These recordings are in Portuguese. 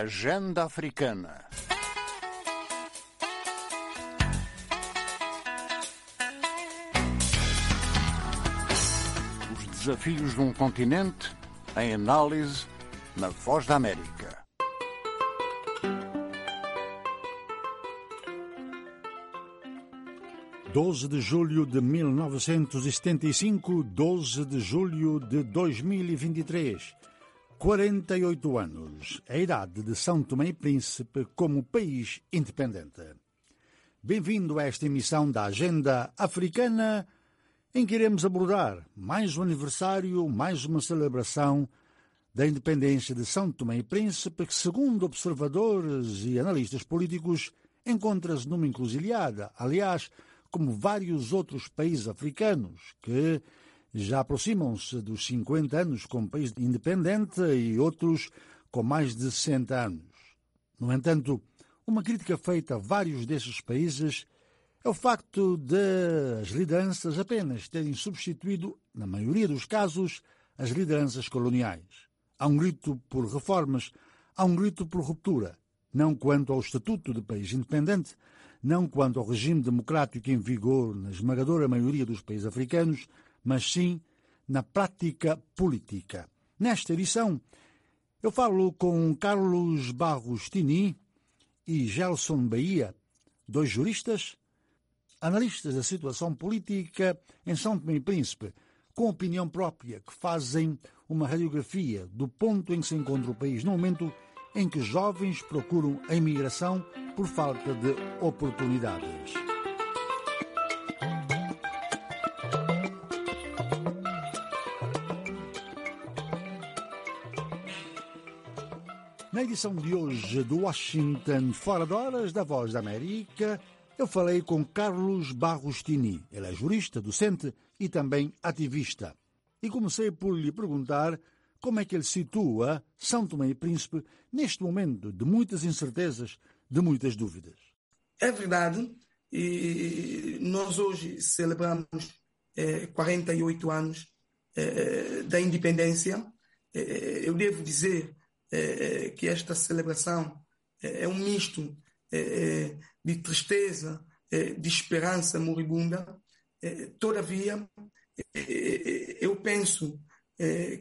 Agenda Africana. Os desafios de um continente em análise na Voz da América. Doze de julho de 1975, 12 de julho de 2023. 48 anos, a idade de São Tomé e Príncipe como país independente. Bem-vindo a esta emissão da Agenda Africana, em que iremos abordar mais um aniversário, mais uma celebração da independência de São Tomé e Príncipe, que, segundo observadores e analistas políticos, encontra-se numa encruzilhada, aliás, como vários outros países africanos que já aproximam-se dos 50 anos como país independente e outros com mais de 60 anos. No entanto, uma crítica feita a vários desses países é o facto de as lideranças apenas terem substituído, na maioria dos casos, as lideranças coloniais. Há um grito por reformas, há um grito por ruptura, não quanto ao estatuto de país independente, não quanto ao regime democrático em vigor na esmagadora maioria dos países africanos, mas sim na prática política. Nesta edição, eu falo com Carlos Barros Tini e Gelson Bahia, dois juristas, analistas da situação política em São Tomé e Príncipe, com opinião própria, que fazem uma radiografia do ponto em que se encontra o país no momento em que jovens procuram a imigração por falta de oportunidades. Na edição de hoje do Washington Fora de Horas da Voz da América, eu falei com Carlos Barrostini. Ele é jurista, docente e também ativista. E comecei por lhe perguntar como é que ele situa São Tomé e Príncipe neste momento de muitas incertezas, de muitas dúvidas. É verdade, e nós hoje celebramos é, 48 anos é, da independência. Eu devo dizer é, que esta celebração é, um misto é, de tristeza, de esperança moribunda. todavia, eu penso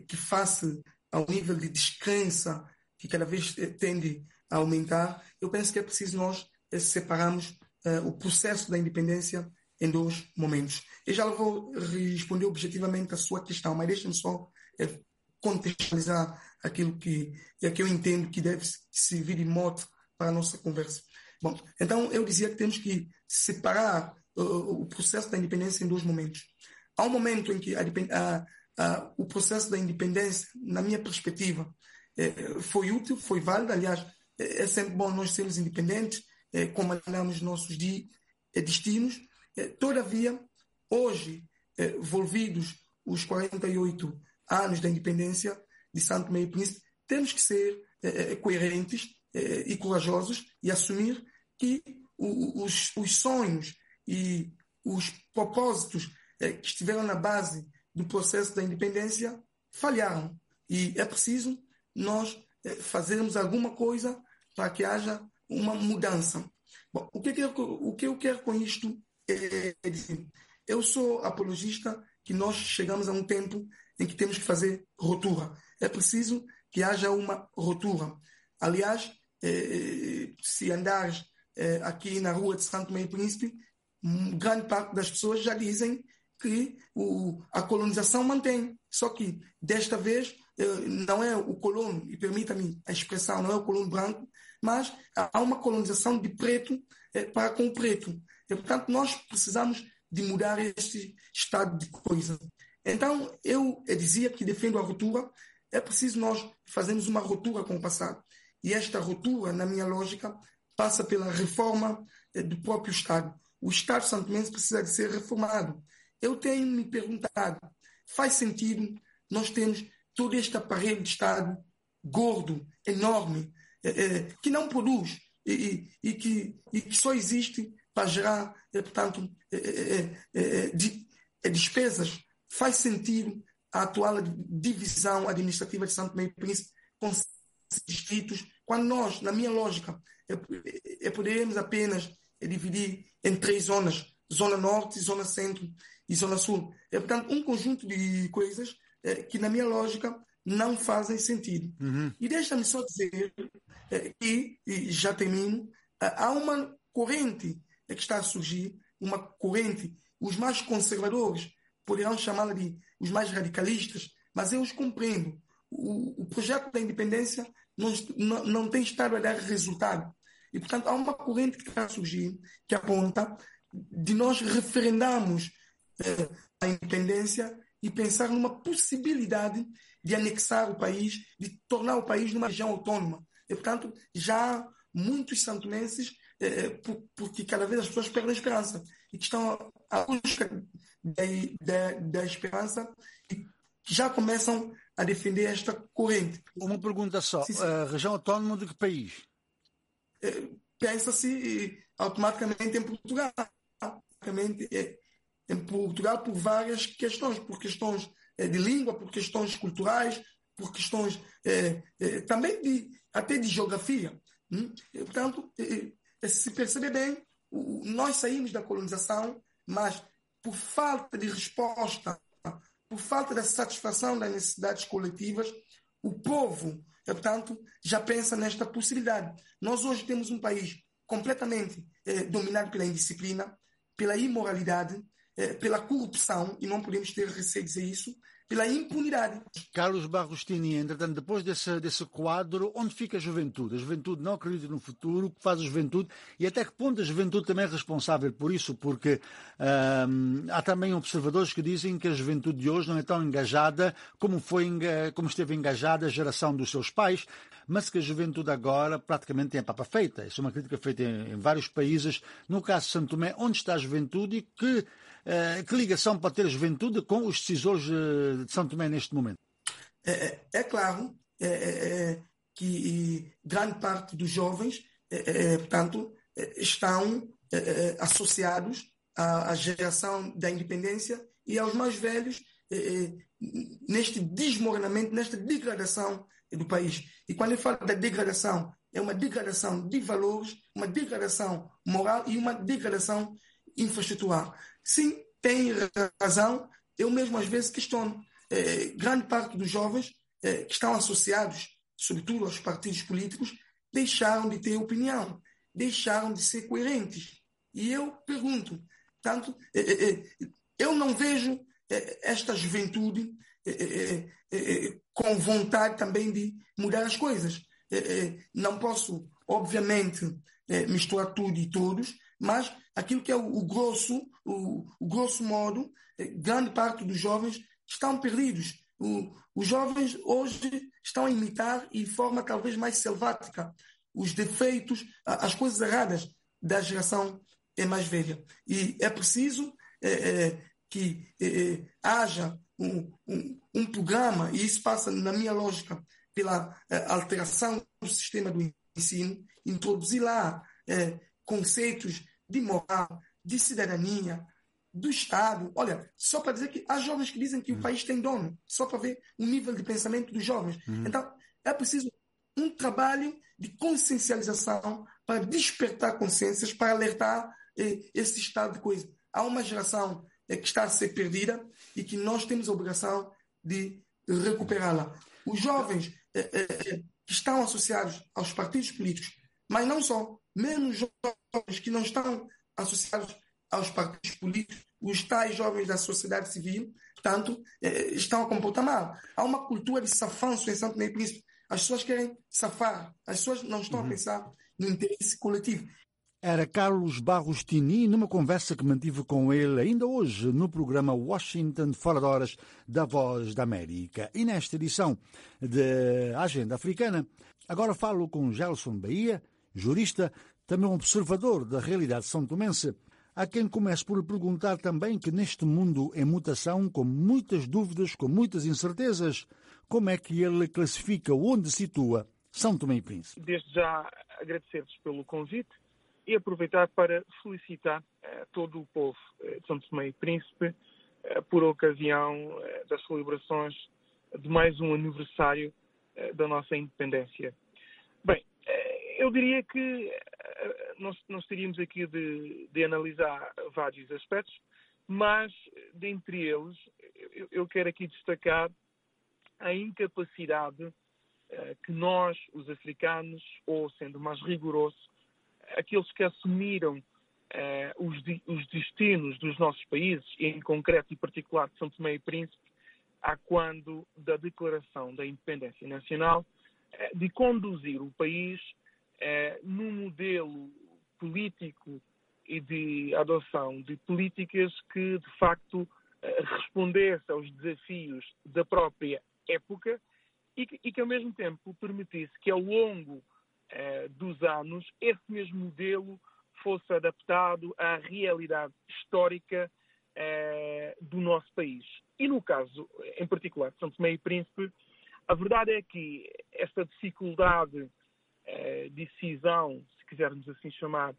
que face ao nível de descrença que cada vez tende a aumentar, eu penso que é preciso nós separarmos o processo da independência em dois momentos. Eu já vou responder objetivamente a sua questão, mas deixe-me só contextualizar aquilo que, é que eu entendo que deve servir de mote para a nossa conversa. Bom, então eu dizia que temos que separar uh, o processo da independência em dois momentos. Há um momento em que a, a, a, o processo da independência, na minha perspectiva, é, foi útil, foi válido. Aliás, é, é sempre bom nós sermos independentes, é, comandamos nossos di, destinos. Todavia, hoje, envolvidos os 48 anos da independência, de Santo Tomé e Príncipe, temos que ser eh, eh, coerentes eh, e corajosos e assumir que os, os sonhos e os propósitos que estiveram na base do processo da independência falharam. E é preciso nós fazermos alguma coisa para que haja uma mudança. Bom, o, que, eu, o que eu quero com isto é dizer, eu sou apologista que nós chegamos a um tempo em que temos que fazer ruptura é preciso que haja uma ruptura. Aliás, eh, se andares eh, aqui na rua de Santo e Príncipe, grande parte das pessoas já dizem que o, a colonização mantém. Só que, desta vez, eh, não é o colono, e permita-me a expressão, não é o colono branco, mas há uma colonização de preto eh, para com o preto. E, portanto, nós precisamos de mudar este estado de coisa. Então, eu dizia que defendo a ruptura, é preciso nós fazermos uma ruptura com o passado. E esta ruptura, na minha lógica, passa pela reforma eh, do próprio Estado. O Estado santomense precisa de ser reformado. Eu tenho me perguntado, faz sentido nós temos todo este aparelho de Estado gordo, enorme, eh, eh, que não produz e, e, que, e, que, só existe para gerar, portanto, despesas. Faz sentido a atual divisão administrativa de Santo Tomé e Príncipe com distritos, quando nós, na minha lógica, é, é poderemos apenas dividir em três zonas, zona norte, zona centro e zona sul. É, portanto, um conjunto de coisas é, que, na minha lógica, não fazem sentido. Uhum. E deixa-me só dizer é, que, e já termino, há uma corrente que está a surgir, uma corrente, os mais conservadores poderão chamá-la de os mais radicalistas, mas eu os compreendo. O, o projeto da independência não, não, não tem estado a dar resultado. E, portanto, há uma corrente que está a surgir que aponta de nós referendarmos eh, a independência e pensar numa possibilidade de anexar o país, de tornar o país numa região autônoma. E, portanto, já há muitos santomenses, eh, eh porque cada vez as pessoas perdem a esperança e que estão à busca da, da, da esperança e já começam a defender esta corrente. Uma pergunta só: sim, sim. a região autónoma de que país? É, pensa-se automaticamente em Portugal. Automaticamente é, em Portugal por várias questões, por questões é, de língua, por questões culturais, por questões é, é, também de até de geografia. Hum? Portanto, é, se percebe bem, nós saímos da colonização, mas por falta de resposta por falta da satisfação das necessidades coletivas, o povo, portanto, já pensa nesta possibilidade. Nós hoje temos um país completamente eh, dominado pela indisciplina, pela imoralidade, eh, pela corrupção, e não podemos ter receio de dizer isso, pela impunidade. Carlos Barrostini, entretanto, depois desse, desse quadro, onde fica a juventude? A juventude não acredita no futuro, o que faz a juventude e até que ponto a juventude também é responsável por isso? Porque hum, há também observadores que dizem que a juventude de hoje não é tão engajada como, foi, como esteve engajada a geração dos seus pais, mas que a juventude agora praticamente tem a papa feita. Isso é uma crítica feita em, em vários países. No caso de Santo Tomé, onde está a juventude e que que ligação pode ter a juventude com os decisores eh, de São Tomé neste momento? É, é, é claro é, é, é que grande parte dos jovens, portanto, estão associados à, à, geração da independência e aos mais velhos neste desmoronamento, nesta degradação do país. E quando eu falo da degradação, é uma degradação de valores, uma degradação moral e uma degradação infraestrutural. Sim, tem razão. Eu mesmo às vezes questiono. É, grande parte dos jovens é, que estão associados, sobretudo aos partidos políticos, deixaram de ter opinião, deixaram de ser coerentes. E eu pergunto, tanto, é, eu não vejo esta juventude com vontade também de mudar as coisas. Não posso, obviamente, misturar tudo e todos, mas aquilo que é o, o grosso, o, o, grosso modo, eh, grande parte dos jovens estão perdidos. O, os jovens hoje estão a imitar e de forma talvez mais selvática os defeitos, as coisas erradas da geração é mais velha. E é preciso é, é, que é, haja um, um, um, programa, e isso passa, na minha lógica, pela alteração do sistema do ensino, introduzir lá conceitos de moral, de cidadania, do Estado. Olha, só para dizer que há jovens que dizem que uhum. o país tem dono, só para ver o nível de pensamento dos jovens. Uhum. Então, é preciso um trabalho de consciencialização para despertar consciências, para alertar eh, esse estado de coisa. Há uma geração eh, que está a ser perdida e que nós temos a obrigação de recuperá-la. Os jovens eh, eh que estão associados aos partidos políticos, mas não só, menos jovens que não estão associados aos partidos políticos, os tais jovens da sociedade civil, tanto eh, estão a comportar mal. Há uma cultura de safanço em Santo Meio Príncipe. As pessoas querem safar, as pessoas não estão uhum. a pensar no interesse coletivo. Era Carlos Barros Tini numa conversa que mantive com ele ainda hoje no programa Washington Fora de Horas da Voz da América. E nesta edição de Agenda Africana, agora falo com Gelson Bahia, jurista, também observador da realidade são tomense. Há quem comece por lhe perguntar também que neste mundo em mutação, com muitas dúvidas, com muitas incertezas, como é que ele classifica, onde situa São Tomé e Príncipe? Desde já agradecer-vos pelo convite e aproveitar para felicitar eh, todo o povo eh, de São Tomé e Príncipe eh, por ocasião das celebrações de mais um aniversário da nossa independência. Bem, Eu diria que nós, nós teríamos aqui de, de, analisar vários aspectos, mas dentre eles eu, eu quero aqui destacar a incapacidade uh, que nós, os africanos, ou sendo mais rigoroso, aqueles que assumiram uh, os, os, destinos dos nossos países, em concreto e particular de São Tomé e Príncipe, a quando da declaração da independência nacional, de conduzir o país num modelo político e de adoção de políticas que, de facto, respondesse aos desafios da própria época e que, e que, ao mesmo tempo, permitisse que, ao longo eh, dos anos, esse mesmo modelo fosse adaptado à realidade histórica eh, do nosso país. E no caso, em particular, de São Tomé e Príncipe, a verdade é que esta dificuldade eh, de decisão, se quisermos assim chamar,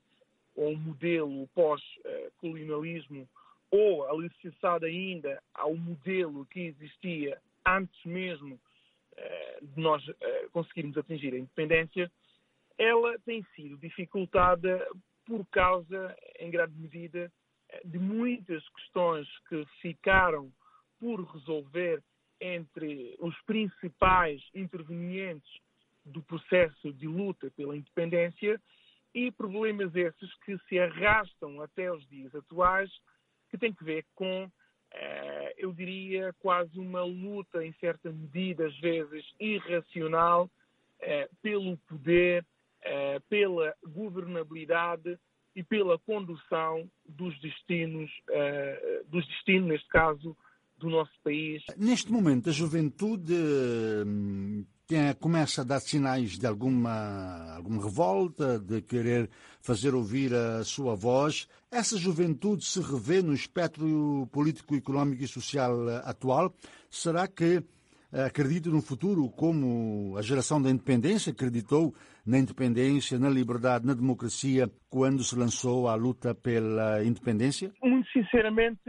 ou modelo pós-colonialismo, ou alicerçada ainda ao modelo que existia antes mesmo uh, de nós uh, conseguirmos atingir a independência, ela tem sido dificultada por causa, em grande medida, eh, de muitas questões que ficaram por resolver entre os principais intervenientes do processo de luta pela independência e problemas esses que se arrastam até os dias atuais, que têm que ver com eh, eu diria, quase uma luta, em certa medida, às vezes irracional, eh, pelo poder, eh, pela governabilidade e pela condução dos destinos, dos destinos, neste caso, do nosso país. Neste momento, a juventude hum, começa a dar sinais de alguma, alguma revolta, de querer fazer ouvir a sua voz. Essa juventude se revê no espectro político, económico e social atual? Será que eh, acredita no futuro como a geração da independência acreditou na independência, na liberdade, na democracia quando se lançou à luta pela independência? Muito sinceramente,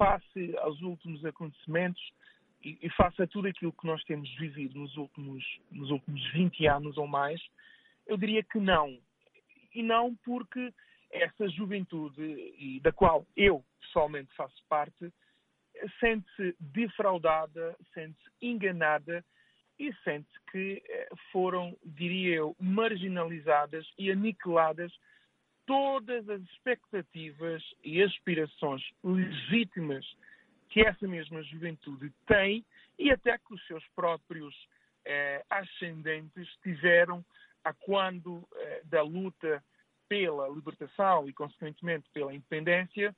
face aos últimos acontecimentos e, e tudo aquilo que nós temos vivido nos últimos, nos últimos 20 anos ou mais, eu diria que não. E não porque essa juventude, e da qual eu pessoalmente faço parte, sente-se defraudada, sente-se enganada e sente que eh, foram, diria eu, marginalizadas e aniquiladas todas as expectativas e aspirações legítimas que essa mesma juventude tem e até que os seus próprios eh, ascendentes tiveram a quando eh, da luta pela libertação e, consequentemente, pela independência,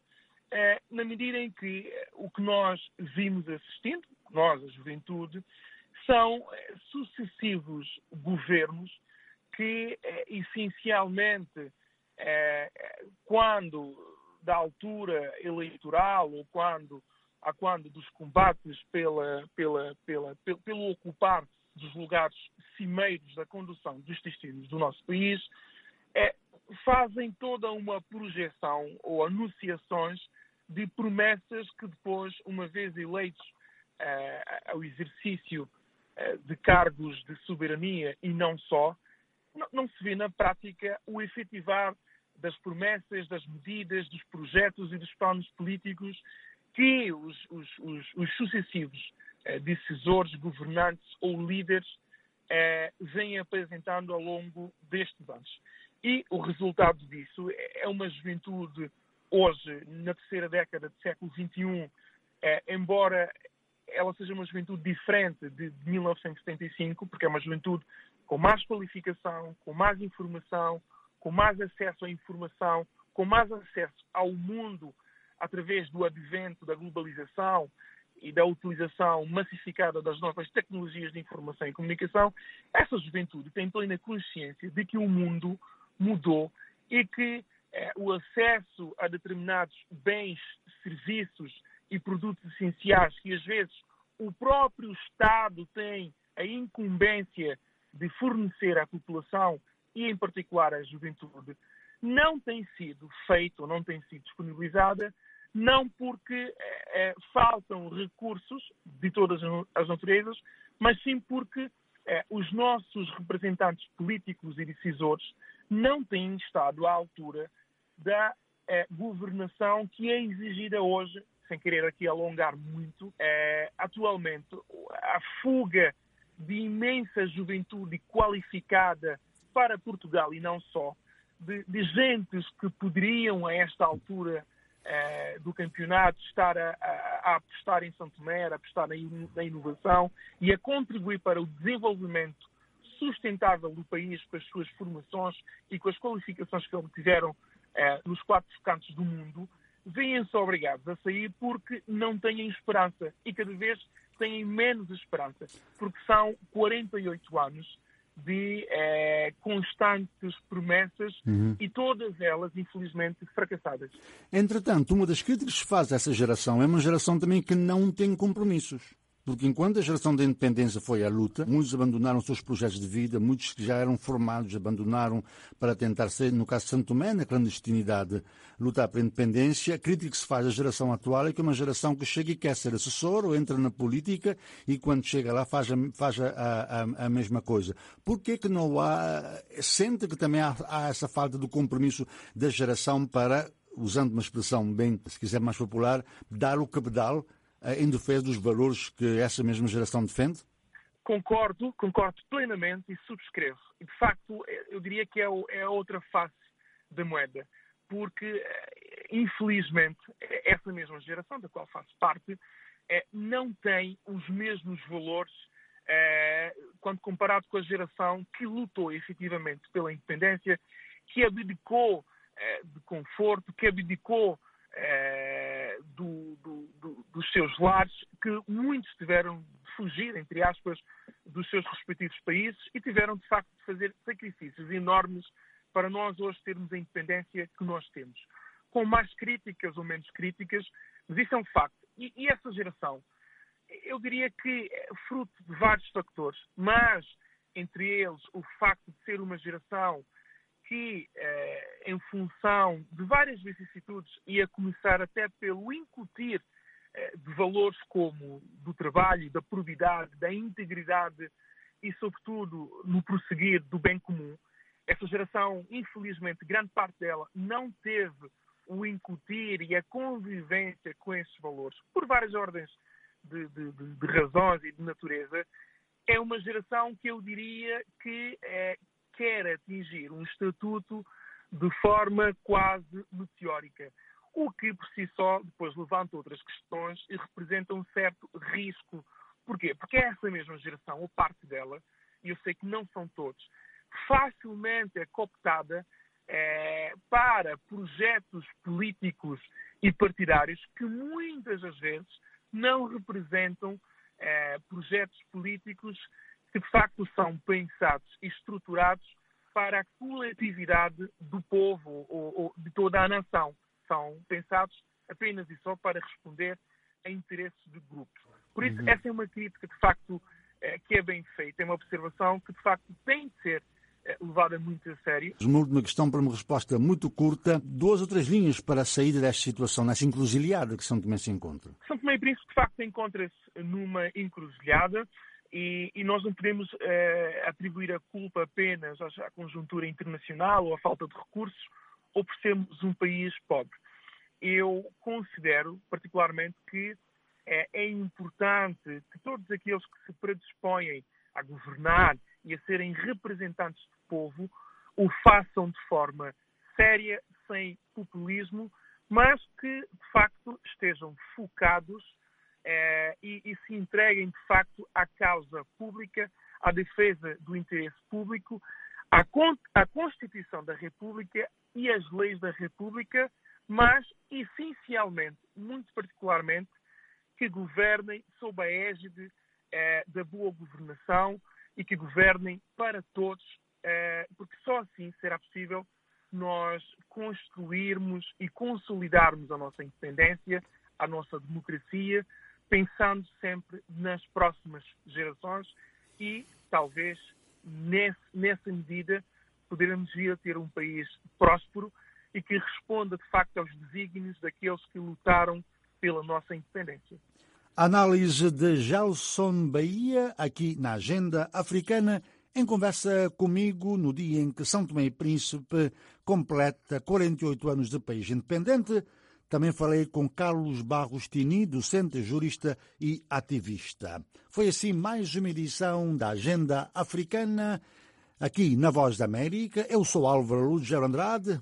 eh, na medida em que eh, o que nós vimos assistindo, nós, a juventude, são eh, sucessivos governos que, eh, essencialmente, quando da altura eleitoral ou quando a quando dos combates pela, pela, pela, pelo, pelo ocupar dos lugares cimeiros da condução dos destinos do nosso país, é, fazem toda uma projeção ou anunciações de promessas que depois, uma vez eleitos é, ao exercício é, de cargos de soberania e não só, não, não se vê na prática o efetivar das promessas, das medidas, dos projetos e dos planos políticos que os, os, os, os sucessivos eh, decisores, governantes ou líderes eh, vêm apresentando ao longo destes anos. E o resultado disso é uma juventude hoje, na terceira década do século XXI, eh, embora ela seja uma juventude diferente de, de 1975, porque é uma juventude com mais qualificação, com mais informação, com mais acesso à informação, com mais acesso ao mundo através do advento da globalização e da utilização massificada das novas tecnologias de informação e comunicação, essa juventude tem plena consciência de que o mundo mudou e que eh, o acesso a determinados bens, serviços e produtos essenciais que às vezes o próprio Estado tem a incumbência de fornecer à população e em particular a juventude, não tem sido feito, não tem sido disponibilizada, não porque é, faltam recursos de todas as naturezas, mas sim porque eh, os nossos representantes políticos e decisores não têm estado à altura da eh, governação que é exigida hoje, sem querer aqui alongar muito, eh, atualmente. A fuga de imensa juventude qualificada para Portugal e não só, de, de gentes que poderiam, a esta altura eh, do campeonato, estar a, a, a, apostar em São Tomé, a apostar na, na inovação e a contribuir para o desenvolvimento sustentável do país com as suas formações e com as qualificações que obtiveram eh, nos quatro cantos do mundo, veem-se obrigados a sair porque não têm esperança e cada vez têm menos esperança, porque são 48 anos de eh, constantes promessas Uhum. e todas elas, infelizmente, fracassadas. Entretanto, uma das críticas que se faz a essa geração é uma geração também que não tem compromissos. Porque enquanto a geração da independência foi à luta, muitos abandonaram seus projetos de vida, muitos que já eram formados abandonaram para tentar ser, no caso de Santo Tomé, na clandestinidade, lutar pela independência. A crítica que se faz à geração atual é que é uma geração que chega e quer ser assessor ou entra na política e quando chega lá faz a, faz a, a, a mesma coisa. Por que que não há, sente que também há, há essa falta de compromisso da geração para, usando uma expressão bem, se quiser mais popular, dar o cabedal em defesa dos valores que essa mesma geração defende? Concordo, concordo plenamente e subscrevo. De facto, eu diria que é, é a outra face da moeda, porque, infelizmente, essa mesma geração, da qual faço parte, não tem os mesmos valores quando comparado com a geração que lutou efetivamente pela independência, que abdicou de conforto, que abdicou do, do, do, dos seus lares, que muitos tiveram de fugir, entre aspas, dos seus respectivos países e tiveram, de facto, de fazer sacrifícios enormes para nós hoje termos a independência que nós temos. Com mais críticas ou menos críticas, mas isso é um facto. E, e essa geração, eu diria que é fruto de vários fatores, mas entre eles o facto de ser uma geração que, eh, em função de várias vicissitudes, e a começar até pelo incutir eh, de valores como do trabalho, da probidade, da integridade e, sobretudo, no prosseguir do bem comum, essa geração, infelizmente, grande parte dela não teve o incutir e a convivência com esses valores, por várias ordens de, de, de, de razões e de natureza, é uma geração que eu diria que é, quer atingir um estatuto de forma quase meteórica, o que por si só depois levanta outras questões e representa um certo risco. Porquê? Porque essa mesma geração, ou parte dela, e eu sei que não são todos, facilmente é cooptada é, para projetos políticos e partidários que muitas das vezes não representam é, projetos políticos que de facto são pensados e estruturados para a coletividade do povo ou, ou, de toda a nação. São pensados apenas e só para responder a interesses de grupos. Por isso, uhum. essa é uma crítica, de facto, é, que é bem feita, é uma observação que, de facto, tem de ser é, levada muito a sério. Uma última questão para uma resposta muito curta. Duas ou três linhas para a saída desta situação, nessa encruzilhada que São Tomé se encontra. São Tomé e Príncipe, de facto, encontra-se numa encruzilhada. E, e, nós não podemos eh, atribuir a culpa apenas à, conjuntura internacional ou à falta de recursos ou por sermos um país pobre. Eu considero, particularmente, que eh, é importante que todos aqueles que se predispõem a governar e a serem representantes do povo o façam de forma séria, sem populismo, mas que, de facto, estejam focados eh, e, e, se entreguem de facto à causa pública, à defesa do interesse público, à, à Constituição da República e às leis da República, mas essencialmente, muito particularmente, que governem sob a égide eh, da boa governação e que governem para todos, eh, porque só assim será possível nós construirmos e consolidarmos a nossa independência, a nossa democracia, pensando sempre nas próximas gerações e, talvez, nesse, nessa medida, poderemos vir a ter um país próspero e que responda, de facto, aos desígnios daqueles que lutaram pela nossa independência. Análise de Gelson Bahia, aqui na Agenda Africana, em conversa comigo no dia em que São Tomé e Príncipe completa 48 anos de país independente. Também falei com Carlos Barros Tini, docente, jurista e ativista. Foi assim mais uma edição da Agenda Africana, aqui na Voz da América. Eu sou Álvaro Lúcio Andrade.